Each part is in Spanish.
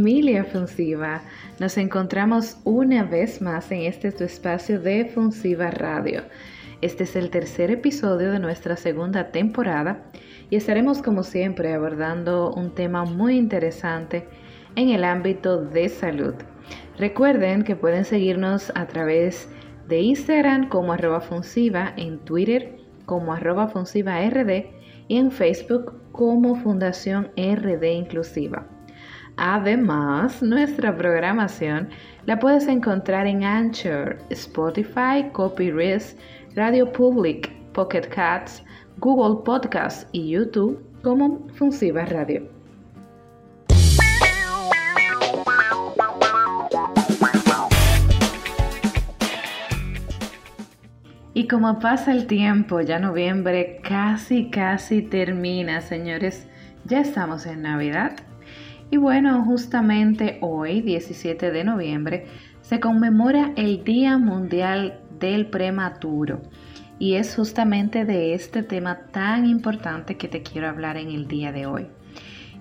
Familia Funsiva, nos encontramos una vez más en este tu espacio de Funsiva Radio. Este es el tercer episodio de nuestra segunda temporada y estaremos como siempre abordando un tema muy interesante en el ámbito de salud. Recuerden que pueden seguirnos a través de Instagram como arroba en Twitter como arroba rd y en Facebook como Fundación RD Inclusiva. Además, nuestra programación la puedes encontrar en Anchor, Spotify, Copyright, Radio Public, Pocket Cats, Google Podcasts y YouTube como Funsiva Radio. Y como pasa el tiempo, ya noviembre casi, casi termina, señores. Ya estamos en Navidad. Y bueno, justamente hoy, 17 de noviembre, se conmemora el Día Mundial del Prematuro. Y es justamente de este tema tan importante que te quiero hablar en el día de hoy.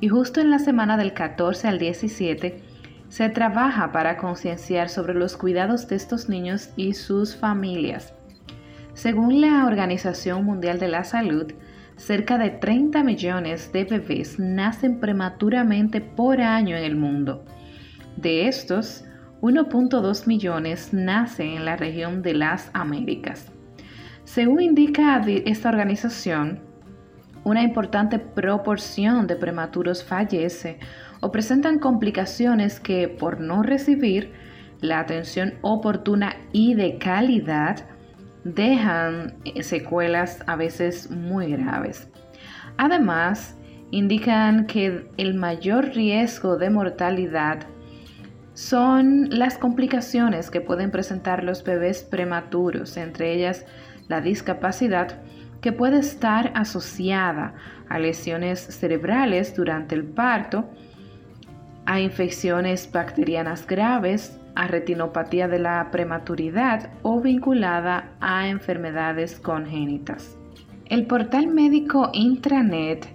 Y justo en la semana del 14 al 17 se trabaja para concienciar sobre los cuidados de estos niños y sus familias. Según la Organización Mundial de la Salud, cerca de 30 millones de bebés nacen prematuramente por año en el mundo. De estos, 1.2 millones nacen en la región de las Américas. Según indica esta organización, una importante proporción de prematuros fallece o presentan complicaciones que, por no recibir la atención oportuna y de calidad, dejan eh, secuelas a veces muy graves. Además, indican que el mayor riesgo de mortalidad son las complicaciones que pueden presentar los bebés prematuros, entre ellas la discapacidad que puede estar asociada a lesiones cerebrales durante el parto, a infecciones bacterianas graves, a retinopatía de la prematuridad o vinculada a enfermedades congénitas. El portal médico Intranet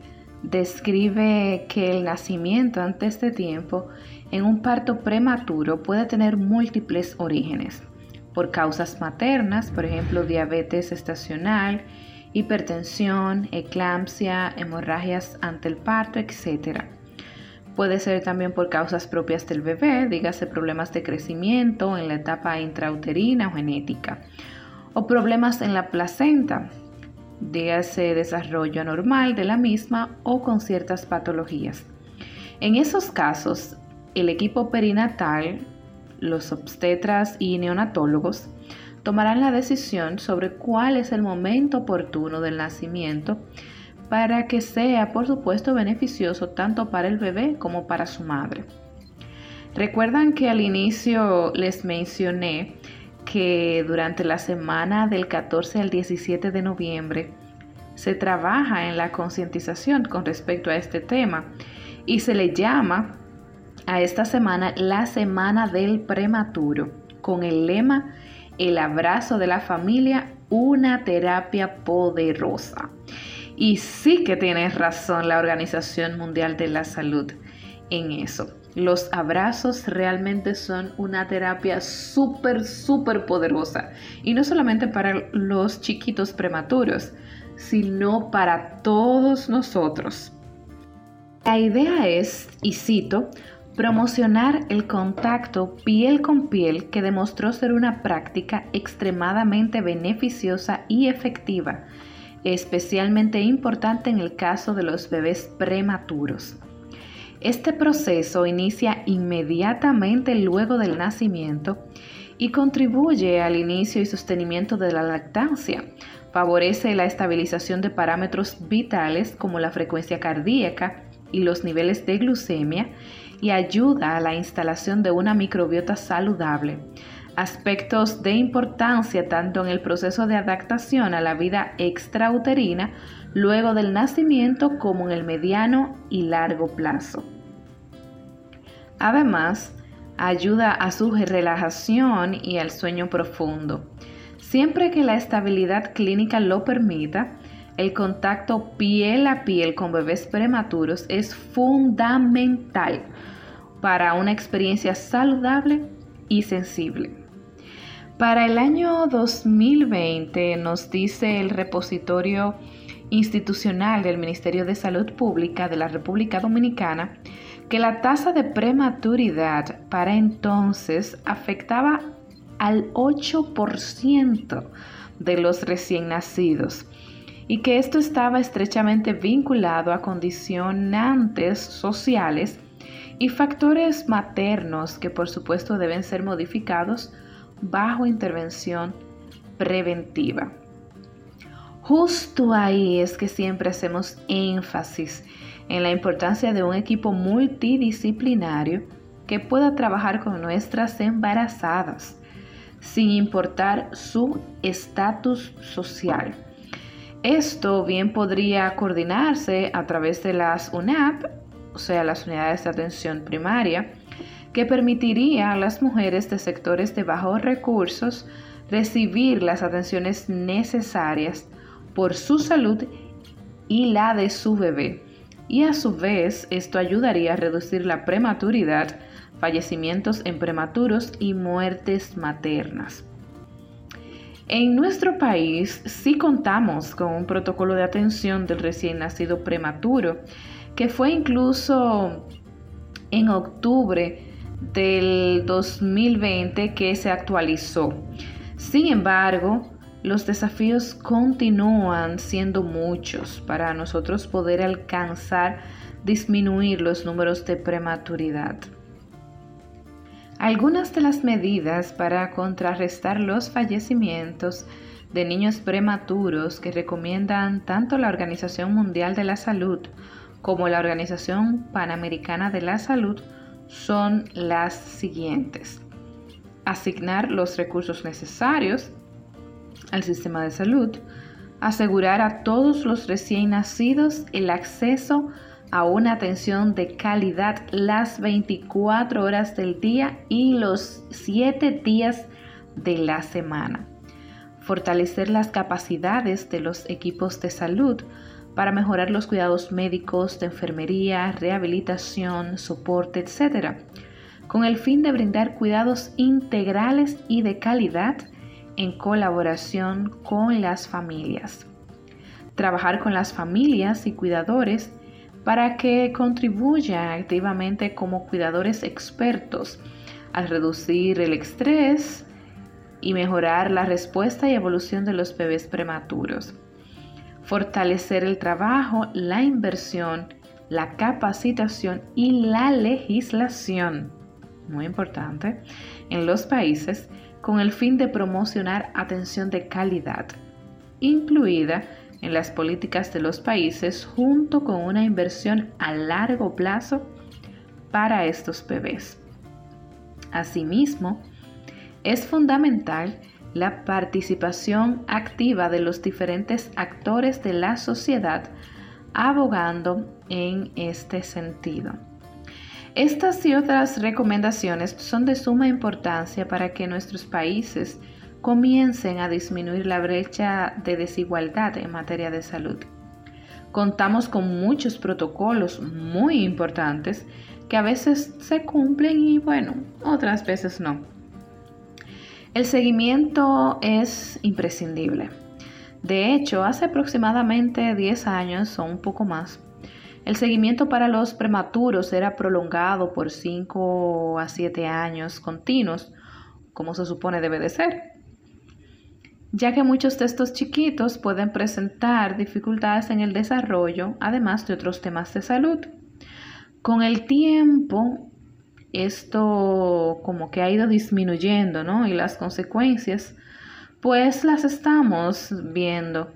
describe que el nacimiento antes de tiempo en un parto prematuro puede tener múltiples orígenes, por causas maternas, por ejemplo, diabetes estacional, hipertensión, eclampsia, hemorragias ante el parto, etc Puede ser también por causas propias del bebé, dígase problemas de crecimiento en la etapa intrauterina o genética, o problemas en la placenta, dígase desarrollo anormal de la misma o con ciertas patologías. En esos casos, el equipo perinatal, los obstetras y neonatólogos tomarán la decisión sobre cuál es el momento oportuno del nacimiento para que sea, por supuesto, beneficioso tanto para el bebé como para su madre. Recuerdan que al inicio les mencioné que durante la semana del 14 al 17 de noviembre se trabaja en la concientización con respecto a este tema y se le llama a esta semana la semana del prematuro con el lema El abrazo de la familia, una terapia poderosa. Y sí que tiene razón la Organización Mundial de la Salud en eso. Los abrazos realmente son una terapia súper, súper poderosa. Y no solamente para los chiquitos prematuros, sino para todos nosotros. La idea es, y cito, promocionar el contacto piel con piel que demostró ser una práctica extremadamente beneficiosa y efectiva especialmente importante en el caso de los bebés prematuros. Este proceso inicia inmediatamente luego del nacimiento y contribuye al inicio y sostenimiento de la lactancia. Favorece la estabilización de parámetros vitales como la frecuencia cardíaca y los niveles de glucemia y ayuda a la instalación de una microbiota saludable, aspectos de importancia tanto en el proceso de adaptación a la vida extrauterina luego del nacimiento como en el mediano y largo plazo. Además, ayuda a su relajación y al sueño profundo. Siempre que la estabilidad clínica lo permita, el contacto piel a piel con bebés prematuros es fundamental para una experiencia saludable y sensible. Para el año 2020 nos dice el repositorio institucional del Ministerio de Salud Pública de la República Dominicana que la tasa de prematuridad para entonces afectaba al 8% de los recién nacidos y que esto estaba estrechamente vinculado a condicionantes sociales y factores maternos que por supuesto deben ser modificados bajo intervención preventiva. Justo ahí es que siempre hacemos énfasis en la importancia de un equipo multidisciplinario que pueda trabajar con nuestras embarazadas, sin importar su estatus social. Esto bien podría coordinarse a través de las UNAP, o sea, las unidades de atención primaria, que permitiría a las mujeres de sectores de bajos recursos recibir las atenciones necesarias por su salud y la de su bebé. Y a su vez, esto ayudaría a reducir la prematuridad, fallecimientos en prematuros y muertes maternas. En nuestro país sí contamos con un protocolo de atención del recién nacido prematuro que fue incluso en octubre del 2020 que se actualizó. Sin embargo, los desafíos continúan siendo muchos para nosotros poder alcanzar disminuir los números de prematuridad. Algunas de las medidas para contrarrestar los fallecimientos de niños prematuros que recomiendan tanto la Organización Mundial de la Salud como la Organización Panamericana de la Salud son las siguientes. Asignar los recursos necesarios al sistema de salud, asegurar a todos los recién nacidos el acceso a una atención de calidad las 24 horas del día y los 7 días de la semana. Fortalecer las capacidades de los equipos de salud para mejorar los cuidados médicos, de enfermería, rehabilitación, soporte, etc., con el fin de brindar cuidados integrales y de calidad en colaboración con las familias. Trabajar con las familias y cuidadores para que contribuyan activamente como cuidadores expertos al reducir el estrés y mejorar la respuesta y evolución de los bebés prematuros fortalecer el trabajo, la inversión, la capacitación y la legislación, muy importante, en los países con el fin de promocionar atención de calidad, incluida en las políticas de los países junto con una inversión a largo plazo para estos bebés. Asimismo, es fundamental la participación activa de los diferentes actores de la sociedad abogando en este sentido. Estas y otras recomendaciones son de suma importancia para que nuestros países comiencen a disminuir la brecha de desigualdad en materia de salud. Contamos con muchos protocolos muy importantes que a veces se cumplen y bueno, otras veces no. El seguimiento es imprescindible. De hecho, hace aproximadamente 10 años o un poco más, el seguimiento para los prematuros era prolongado por 5 a 7 años continuos, como se supone debe de ser, ya que muchos de estos chiquitos pueden presentar dificultades en el desarrollo, además de otros temas de salud. Con el tiempo, esto como que ha ido disminuyendo, ¿no? Y las consecuencias, pues las estamos viendo.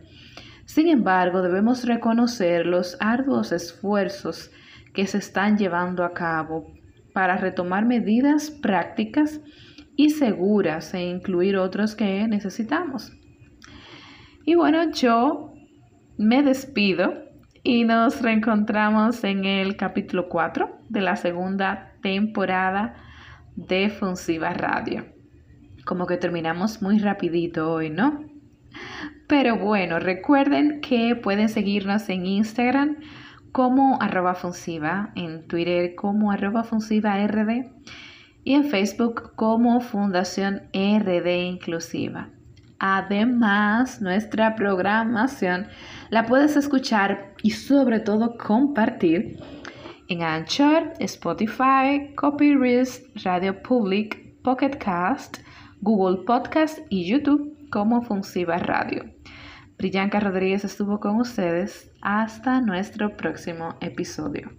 Sin embargo, debemos reconocer los arduos esfuerzos que se están llevando a cabo para retomar medidas prácticas y seguras e incluir otros que necesitamos. Y bueno, yo me despido y nos reencontramos en el capítulo 4 de la segunda temporada de Funsiva Radio. Como que terminamos muy rapidito hoy, ¿no? Pero bueno, recuerden que pueden seguirnos en Instagram como arroba en Twitter como arroba y en Facebook como Fundación RD Inclusiva. Además, nuestra programación la puedes escuchar y sobre todo compartir en Anchor, Spotify, Copyright, Radio Public, Pocket Cast, Google Podcast y YouTube como Funsiva Radio. Brillanca Rodríguez estuvo con ustedes. Hasta nuestro próximo episodio.